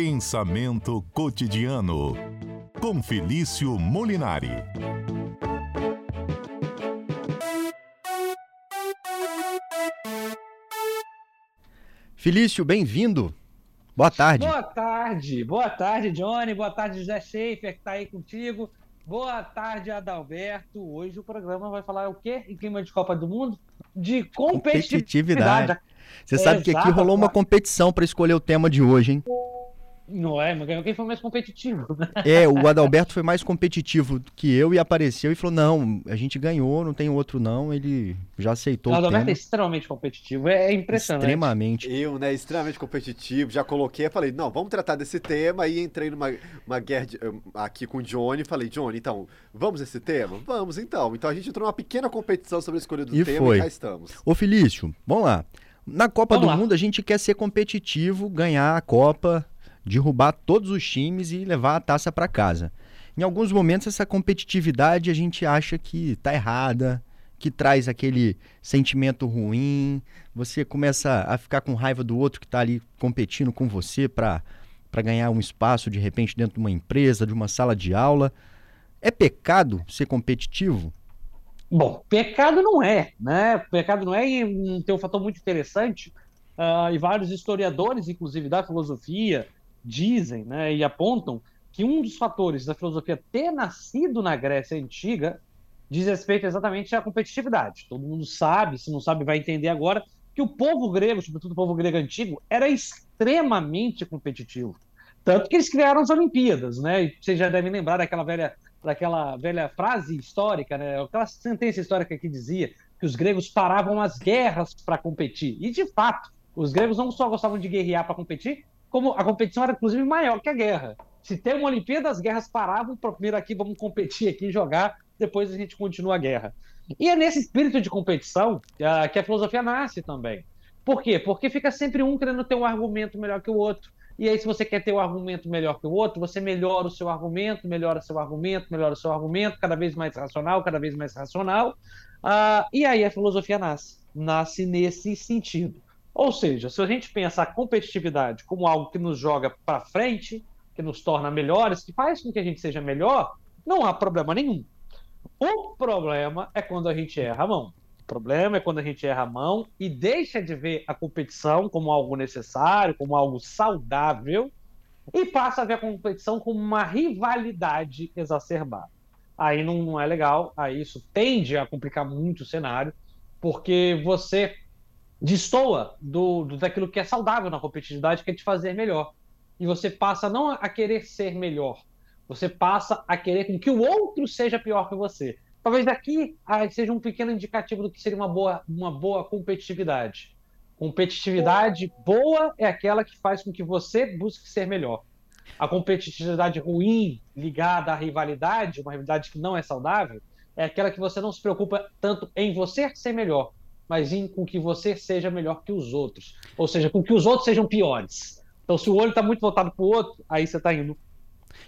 Pensamento cotidiano com Felício Molinari. Felício, bem-vindo. Boa tarde. Boa tarde. Boa tarde, Johnny. Boa tarde, José Schaefer, que está aí contigo. Boa tarde, Adalberto. Hoje o programa vai falar o quê em clima de Copa do Mundo? De competitividade. competitividade. Você é, sabe que aqui rolou uma competição para escolher o tema de hoje, hein? Não é, mas quem foi mais competitivo? É, o Adalberto foi mais competitivo que eu e apareceu e falou: não, a gente ganhou, não tem outro não. Ele já aceitou. O Adalberto tema. é extremamente competitivo, é, é impressionante. Extremamente. Eu, né, extremamente competitivo, já coloquei, falei: não, vamos tratar desse tema. E entrei numa uma guerra de, aqui com o Johnny e falei: Johnny, então, vamos esse tema? Vamos então. Então a gente entrou numa pequena competição sobre a escolha do e tema foi. e cá estamos. Ô Felício, vamos lá. Na Copa vamos do lá. Mundo a gente quer ser competitivo, ganhar a Copa derrubar todos os times e levar a taça para casa. Em alguns momentos essa competitividade a gente acha que está errada, que traz aquele sentimento ruim, você começa a ficar com raiva do outro que está ali competindo com você para para ganhar um espaço de repente dentro de uma empresa, de uma sala de aula. É pecado ser competitivo? Bom, pecado não é, né? Pecado não é e tem um fator muito interessante uh, e vários historiadores, inclusive da filosofia, dizem né, e apontam que um dos fatores da filosofia ter nascido na Grécia Antiga diz respeito exatamente à competitividade. Todo mundo sabe, se não sabe, vai entender agora, que o povo grego, sobretudo o povo grego antigo, era extremamente competitivo. Tanto que eles criaram as Olimpíadas, né? E vocês já devem lembrar daquela velha, daquela velha frase histórica, né? Aquela sentença histórica que dizia que os gregos paravam as guerras para competir. E, de fato, os gregos não só gostavam de guerrear para competir, como a competição era inclusive maior que a guerra. Se tem uma Olimpíada, as guerras paravam, primeiro aqui vamos competir aqui, jogar, depois a gente continua a guerra. E é nesse espírito de competição que a filosofia nasce também. Por quê? Porque fica sempre um querendo ter um argumento melhor que o outro. E aí, se você quer ter um argumento melhor que o outro, você melhora o seu argumento, melhora seu argumento, melhora o seu argumento, cada vez mais racional, cada vez mais racional. Uh, e aí a filosofia nasce. Nasce nesse sentido. Ou seja, se a gente pensa a competitividade como algo que nos joga para frente, que nos torna melhores, que faz com que a gente seja melhor, não há problema nenhum. O problema é quando a gente erra a mão. O problema é quando a gente erra a mão e deixa de ver a competição como algo necessário, como algo saudável, e passa a ver a competição como uma rivalidade exacerbada. Aí não, não é legal, aí isso tende a complicar muito o cenário, porque você destoa do, do, daquilo que é saudável na competitividade, que é te fazer melhor. E você passa não a querer ser melhor, você passa a querer que o outro seja pior que você. Talvez daqui seja um pequeno indicativo do que seria uma boa, uma boa competitividade. Competitividade boa é aquela que faz com que você busque ser melhor. A competitividade ruim, ligada à rivalidade, uma rivalidade que não é saudável, é aquela que você não se preocupa tanto em você ser melhor, mas em com que você seja melhor que os outros. Ou seja, com que os outros sejam piores. Então, se o olho está muito voltado para o outro, aí você está indo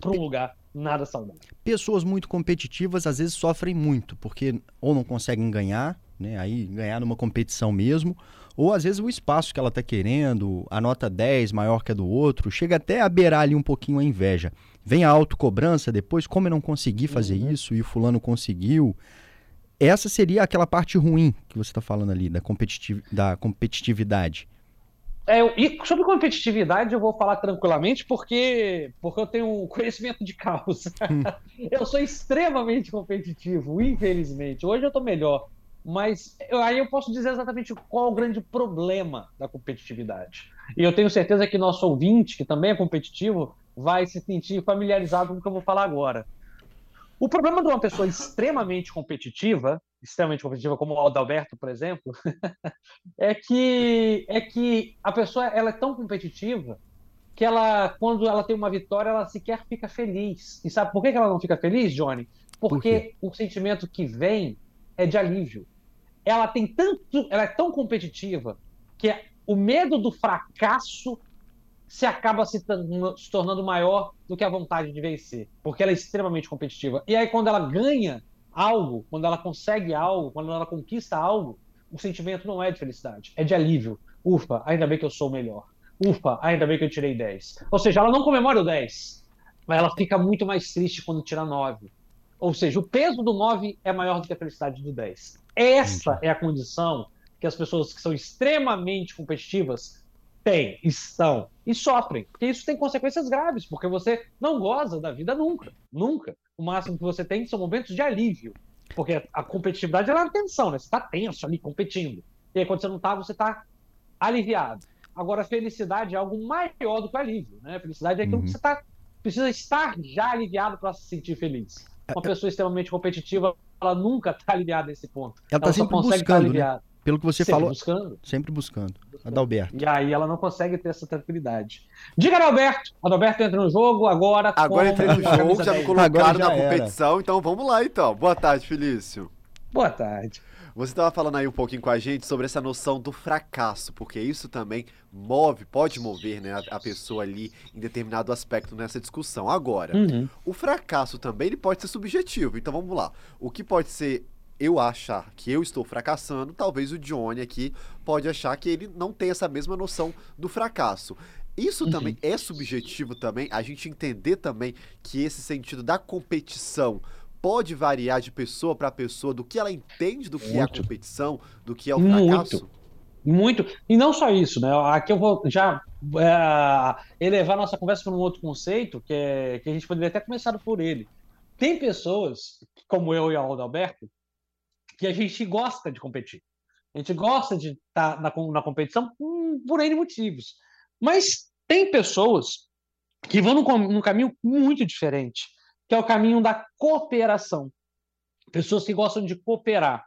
para um lugar nada saudável. Pessoas muito competitivas às vezes sofrem muito, porque ou não conseguem ganhar, né? Aí ganhar numa competição mesmo, ou às vezes o espaço que ela está querendo, a nota 10 maior que a do outro, chega até a beirar ali um pouquinho a inveja. Vem a autocobrança depois, como eu não consegui fazer uhum. isso e o fulano conseguiu. Essa seria aquela parte ruim que você está falando ali, da, competitiv da competitividade. É, e sobre competitividade eu vou falar tranquilamente porque, porque eu tenho conhecimento de causa. Hum. eu sou extremamente competitivo, infelizmente. Hoje eu estou melhor. Mas eu, aí eu posso dizer exatamente qual é o grande problema da competitividade. E eu tenho certeza que nosso ouvinte, que também é competitivo, vai se sentir familiarizado com o que eu vou falar agora. O problema de uma pessoa extremamente competitiva, extremamente competitiva como o Adalberto, por exemplo, é que é que a pessoa ela é tão competitiva que ela, quando ela tem uma vitória, ela sequer fica feliz. E sabe por que ela não fica feliz, Johnny? Porque Por o sentimento que vem é de alívio. Ela tem tanto, ela é tão competitiva que o medo do fracasso se acaba se, se, tornando maior do que a vontade de vencer, porque ela é extremamente competitiva. E aí, quando ela ganha algo, quando ela consegue algo, quando ela conquista algo, o sentimento não é de felicidade, é de alívio. Ufa, ainda bem que eu sou o melhor. Ufa, ainda bem que eu tirei 10. Ou seja, ela não comemora o 10, mas ela fica muito mais triste quando tira 9. Ou seja, o peso do 9 é maior do que a felicidade do 10. Essa é a condição que as pessoas que são extremamente competitivas têm, estão e sofrem. Porque isso tem consequências graves, porque você não goza da vida nunca. Nunca. O máximo que você tem são momentos de alívio. Porque a competitividade é uma tensão, né? Você está tenso ali competindo. E aí, quando você não está, você está aliviado. Agora, a felicidade é algo maior do que o alívio. Né? Felicidade é aquilo uhum. que você tá, precisa estar já aliviado para se sentir feliz. Uma é, pessoa extremamente competitiva, ela nunca está aliviada nesse ponto. Ela está sempre buscando, né? Pelo que você sempre falou. Buscando. Sempre buscando. Adalberto. E aí ela não consegue ter essa tranquilidade. Diga, Adalberto. Adalberto entra no jogo agora. Agora entrei no jogo, já me colocaram na competição, era. então vamos lá então. Boa tarde, Felício. Boa tarde. Você estava falando aí um pouquinho com a gente sobre essa noção do fracasso, porque isso também move, pode mover né, a, pessoa ali em determinado aspecto nessa discussão. Agora, uhum. o fracasso também ele pode ser subjetivo. Então vamos lá. O que pode ser eu achar que eu estou fracassando, talvez o Johnny aqui pode achar que ele não tem essa mesma noção do fracasso. Isso uhum. também é subjetivo também, a gente entender também que esse sentido da competição pode variar de pessoa para pessoa do que ela entende do que Muito. é a competição, do que é o fracasso? Muito. E não só isso, né? Aqui eu vou já é, elevar nossa conversa para um outro conceito, que, é, que a gente poderia até começar por ele. Tem pessoas, como eu e o Alberto, que a gente gosta de competir. A gente gosta de estar tá na, na competição por N motivos. Mas tem pessoas que vão num, num caminho muito diferente que é o caminho da cooperação. Pessoas que gostam de cooperar.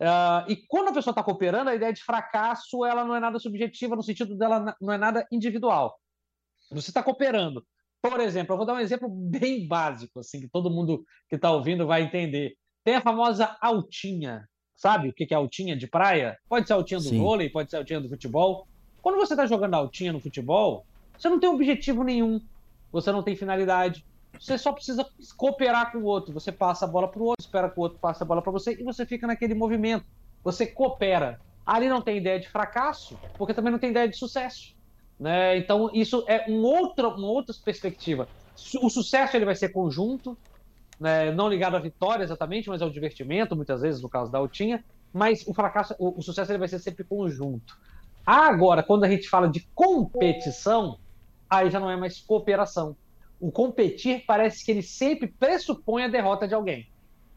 Uh, e quando a pessoa está cooperando, a ideia de fracasso ela não é nada subjetiva no sentido dela não é nada individual. Você está cooperando. Por exemplo, eu vou dar um exemplo bem básico, assim, que todo mundo que está ouvindo vai entender. Tem a famosa altinha. Sabe o que é altinha de praia? Pode ser altinha do Sim. vôlei, pode ser altinha do futebol. Quando você está jogando altinha no futebol, você não tem objetivo nenhum. Você não tem finalidade. Você só precisa cooperar com o outro. Você passa a bola para o outro, espera que o outro passe a bola para você e você fica naquele movimento. Você coopera. Ali não tem ideia de fracasso, porque também não tem ideia de sucesso. Né? Então, isso é um outra, uma outra perspectiva. O sucesso ele vai ser conjunto, né? não ligado à vitória exatamente, mas ao divertimento, muitas vezes, no caso da Altinha. Mas o fracasso, o, o sucesso ele vai ser sempre conjunto. Agora, quando a gente fala de competição, aí já não é mais cooperação o competir parece que ele sempre pressupõe a derrota de alguém.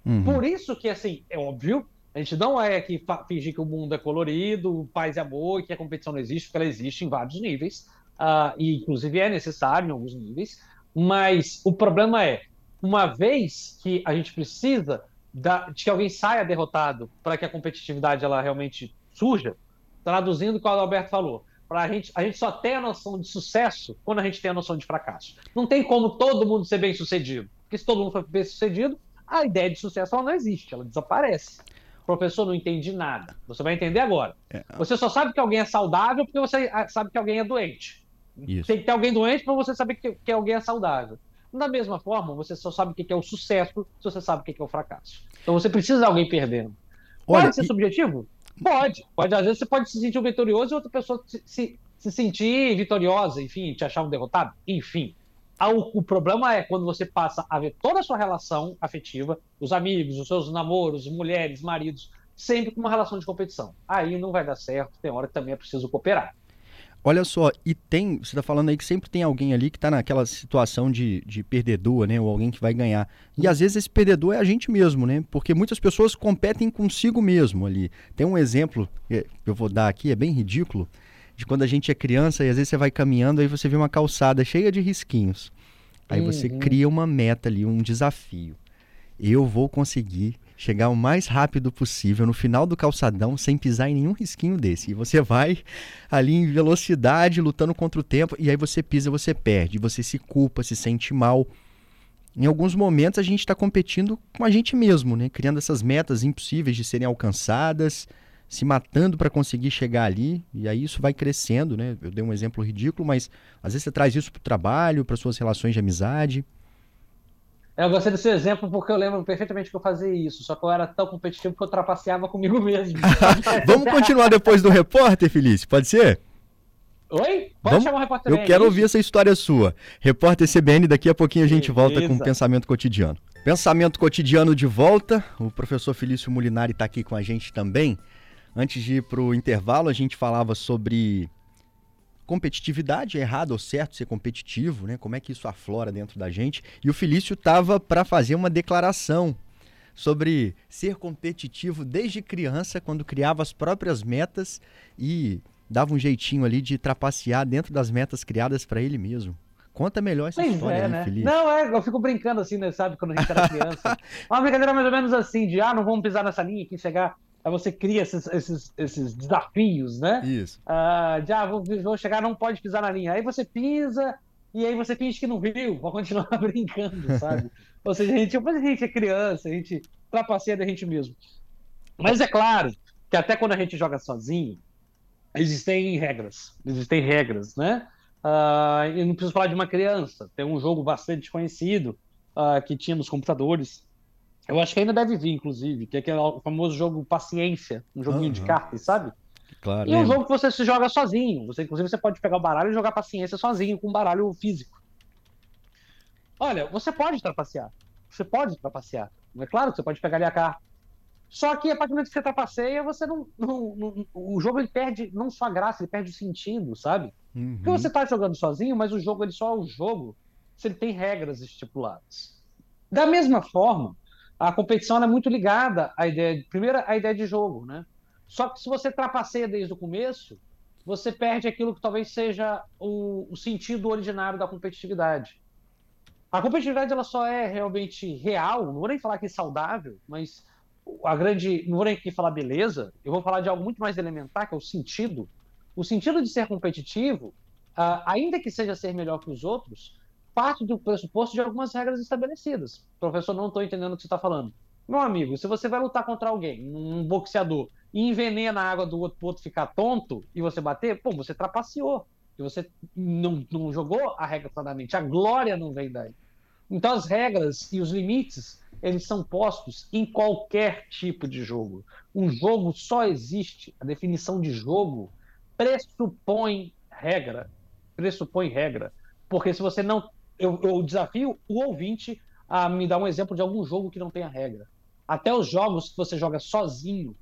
Uhum. Por isso que, assim, é óbvio, a gente não é aqui fingir que o mundo é colorido, paz e amor, e que a competição não existe, porque ela existe em vários níveis, uh, e inclusive é necessário em alguns níveis, mas o problema é, uma vez que a gente precisa da, de que alguém saia derrotado para que a competitividade ela realmente surja, traduzindo o que o Alberto falou, a gente, a gente só tem a noção de sucesso quando a gente tem a noção de fracasso. Não tem como todo mundo ser bem sucedido. Porque se todo mundo for bem sucedido, a ideia de sucesso ela não existe, ela desaparece. Professor não entende nada. Você vai entender agora. É. Você só sabe que alguém é saudável porque você ah, sabe que alguém é doente. Isso. Tem que ter alguém doente para você saber que, que alguém é saudável. Da mesma forma, você só sabe o que é o sucesso se você sabe o que é o fracasso. Então você precisa de alguém perdendo. Olha, Pode ser e... subjetivo? Pode, pode. Às vezes você pode se sentir um vitorioso e outra pessoa se, se, se sentir vitoriosa, enfim, te achar um derrotado, enfim. O, o, problema é quando você passa a ver toda a sua relação afetiva, os amigos, os seus namoros, mulheres, maridos, sempre com uma relação de competição. Aí não vai dar certo, tem hora que também é preciso cooperar. Olha só, e tem, você está falando aí que sempre tem alguém ali que está naquela situação de, de perdedor, né? Ou alguém que vai ganhar. E às vezes esse perdedor é a gente mesmo, né? Porque muitas pessoas competem consigo mesmo ali. Tem um exemplo que eu vou dar aqui, é bem ridículo, de quando a gente é criança e às vezes você vai caminhando aí você vê uma calçada cheia de risquinhos. Aí uhum. você cria uma meta ali, um desafio. Eu vou conseguir chegar o mais rápido possível no final do calçadão sem pisar em nenhum risquinho desse. E você vai ali em velocidade, lutando contra o tempo, e aí você pisa, você perde, você se culpa, se sente mal. Em alguns momentos a gente está competindo com a gente mesmo, né? Criando essas metas impossíveis de serem alcançadas, se matando para conseguir chegar ali, e aí isso vai crescendo, né? Eu dei um exemplo ridículo, mas às vezes você traz isso para o trabalho, para suas relações de amizade. Eu gostei do seu exemplo porque eu lembro perfeitamente que eu fazia isso, só que eu era tão competitivo que eu trapaceava comigo mesmo. Vamos continuar depois do repórter, Felice? Pode ser? Oi? Pode Vamos... chamar o repórter Eu quero ouvir essa história sua. Repórter CBN, daqui a pouquinho a gente Beleza. volta com o pensamento cotidiano. Pensamento cotidiano de volta. O professor Felício Molinari está aqui com a gente também. Antes de ir para o intervalo, a gente falava sobre competitividade, é errado ou certo ser competitivo, né? Como é que isso aflora dentro da gente? E o Felício estava para fazer uma declaração sobre ser competitivo desde criança, quando criava as próprias metas e dava um jeitinho ali de trapacear dentro das metas criadas para ele mesmo. Conta melhor essa pois história, é, né? Felipe. Não, é, eu fico brincando assim, né, sabe, quando a gente era criança. Uma brincadeira mais ou menos assim, de ah, não vamos pisar nessa linha, que chegar. Aí você cria esses, esses, esses desafios, né? Isso. Uh, de ah, vou, vou chegar, não pode pisar na linha. Aí você pisa, e aí você finge que não viu, pra continuar brincando, sabe? Ou seja, a gente, a gente é criança, a gente trapaceia da gente mesmo. Mas é claro que até quando a gente joga sozinho, existem regras. Existem regras, né? Uh, eu não preciso falar de uma criança. Tem um jogo bastante conhecido uh, que tinha nos computadores. Eu acho que ainda deve vir, inclusive, que é aquele famoso jogo Paciência, um joguinho uhum. de cartas, sabe? Claro. E é um jogo que você se joga sozinho. Você, inclusive, você pode pegar o baralho e jogar paciência sozinho, com um baralho físico. Olha, você pode trapacear. Você pode trapacear. É claro que você pode pegar ali a carta. Só que a partir do momento que você trapaceia, você não, não, não, O jogo ele perde não só a graça, ele perde o sentido, sabe? Uhum. Porque você está jogando sozinho, mas o jogo ele só é o jogo se ele tem regras estipuladas. Da mesma forma, a competição é muito ligada à ideia. De, primeiro, à ideia de jogo, né? Só que se você trapaceia desde o começo, você perde aquilo que talvez seja o, o sentido originário da competitividade. A competitividade ela só é realmente real, não vou nem falar que é saudável, mas a grande. Não vou nem aqui falar beleza, eu vou falar de algo muito mais elementar, que é o sentido. O sentido de ser competitivo, uh, ainda que seja ser melhor que os outros, parte do pressuposto de algumas regras estabelecidas. Professor, não estou entendendo o que você está falando. Meu amigo, se você vai lutar contra alguém, um boxeador, e envenena a água do outro para outro ficar tonto e você bater, pô, você trapaceou. Você não, não jogou a regra claramente. A glória não vem daí. Então as regras e os limites, eles são postos em qualquer tipo de jogo. Um jogo só existe, a definição de jogo pressupõe regra. Pressupõe regra. Porque se você não. Eu, eu desafio o ouvinte a me dar um exemplo de algum jogo que não tenha regra. Até os jogos que você joga sozinho,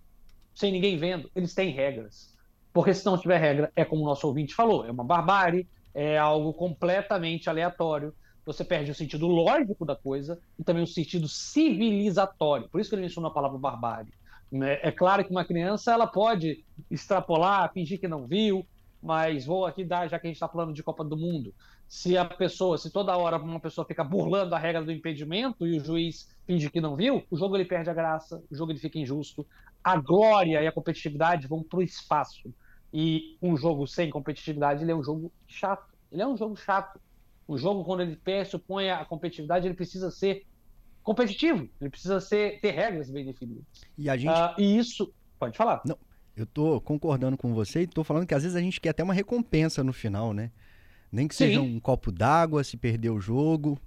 sem ninguém vendo, eles têm regras. Porque se não tiver regra, é como o nosso ouvinte falou, é uma barbárie, é algo completamente aleatório. Você perde o sentido lógico da coisa e também o sentido civilizatório. Por isso que ele mencionou a palavra barbárie. Né? É claro que uma criança ela pode extrapolar, fingir que não viu, mas vou aqui dar, já que a gente está falando de Copa do Mundo, se a pessoa, se toda hora uma pessoa fica burlando a regra do impedimento e o juiz finge que não viu, o jogo ele perde a graça, o jogo ele fica injusto, a glória e a competitividade vão para o espaço. E um jogo sem competitividade ele é um jogo chato. Ele é um jogo chato. O jogo, quando ele pressupõe a competitividade, ele precisa ser competitivo. Ele precisa ser, ter regras bem definidas. E a gente. Uh, e isso. Pode falar. Não, eu tô concordando com você e tô falando que às vezes a gente quer até uma recompensa no final, né? Nem que seja Sim. um copo d'água se perder o jogo.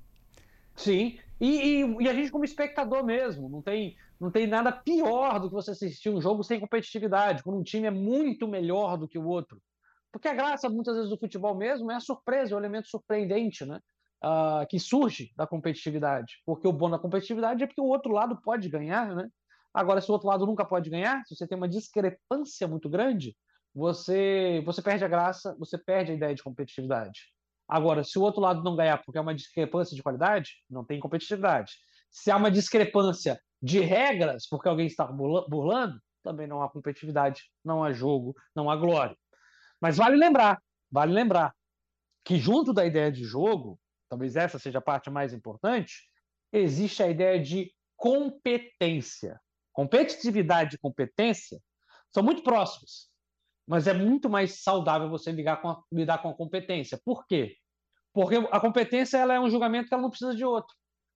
Sim. E, e, e, a gente como espectador mesmo, não tem, não tem nada pior do que você assistir um jogo sem competitividade, quando um time é muito melhor do que o outro. Porque a graça, muitas vezes, do futebol mesmo é a surpresa, o elemento surpreendente, né? Uh, que surge da competitividade. Porque o bom da competitividade é porque o outro lado pode ganhar, né? Agora, se o outro lado nunca pode ganhar, se você tem uma discrepância muito grande, você, você perde a graça, você perde a ideia de competitividade. Agora, se o outro lado não ganhar porque é uma discrepância de qualidade, não tem competitividade. Se há uma discrepância de regras porque alguém está burlando, também não há competitividade, não há jogo, não há glória. Mas vale lembrar, vale lembrar que junto da ideia de jogo, talvez essa seja a parte mais importante, existe a ideia de competência. Competitividade e competência são muito próximas mas é muito mais saudável você lidar com a, lidar com a competência. Por quê? Porque a competência ela é um julgamento que ela não precisa de outro.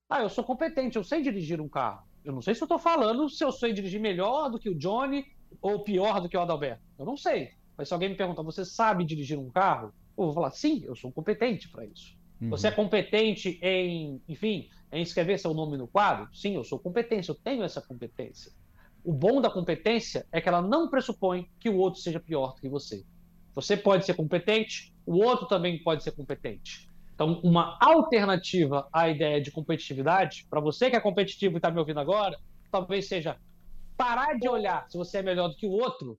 Ah, eu sou competente, eu sei dirigir um carro. Eu não sei se eu estou falando se eu sei dirigir melhor do que o Johnny ou pior do que o Adalberto. Eu não sei. Mas se alguém me perguntar, você sabe dirigir um carro? Eu vou falar, sim, eu sou competente para isso. Uhum. Você é competente em, enfim, em escrever seu nome no quadro? Sim, eu sou competente, eu tenho essa competência. O bom da competência é que ela não pressupõe que o outro seja pior do que você. Você pode ser competente, o outro também pode ser competente. Então, uma alternativa à ideia de competitividade, para você que é competitivo e está me ouvindo agora, talvez seja parar de olhar se você é melhor do que o outro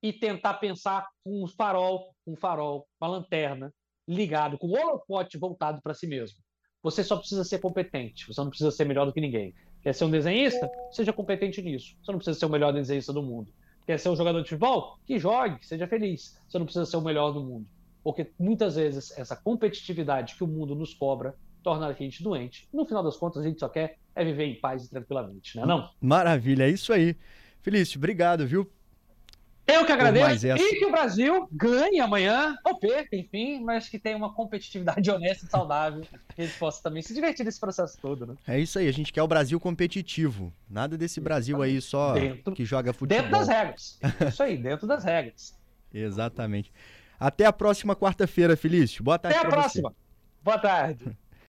e tentar pensar com um farol, um farol, uma lanterna ligado, com o holofote voltado para si mesmo. Você só precisa ser competente, você não precisa ser melhor do que ninguém. Quer ser um desenhista? Seja competente nisso. Você não precisa ser o melhor desenhista do mundo. Quer ser um jogador de futebol? Que jogue, seja feliz. Você não precisa ser o melhor do mundo. Porque muitas vezes essa competitividade que o mundo nos cobra torna a gente doente. No final das contas, a gente só quer é viver em paz e tranquilamente, não é não? Maravilha, é isso aí. Felício, obrigado, viu, eu que agradeço. E que o Brasil ganhe amanhã, ou perca, enfim, mas que tenha uma competitividade honesta e saudável. Que a gente possa também se divertir nesse processo todo, né? É isso aí, a gente quer o Brasil competitivo. Nada desse Brasil aí só dentro, que joga futebol. Dentro das regras. Isso aí, dentro das regras. Exatamente. Até a próxima quarta-feira, Felício. Boa tarde. Até a próxima. Você. Boa tarde.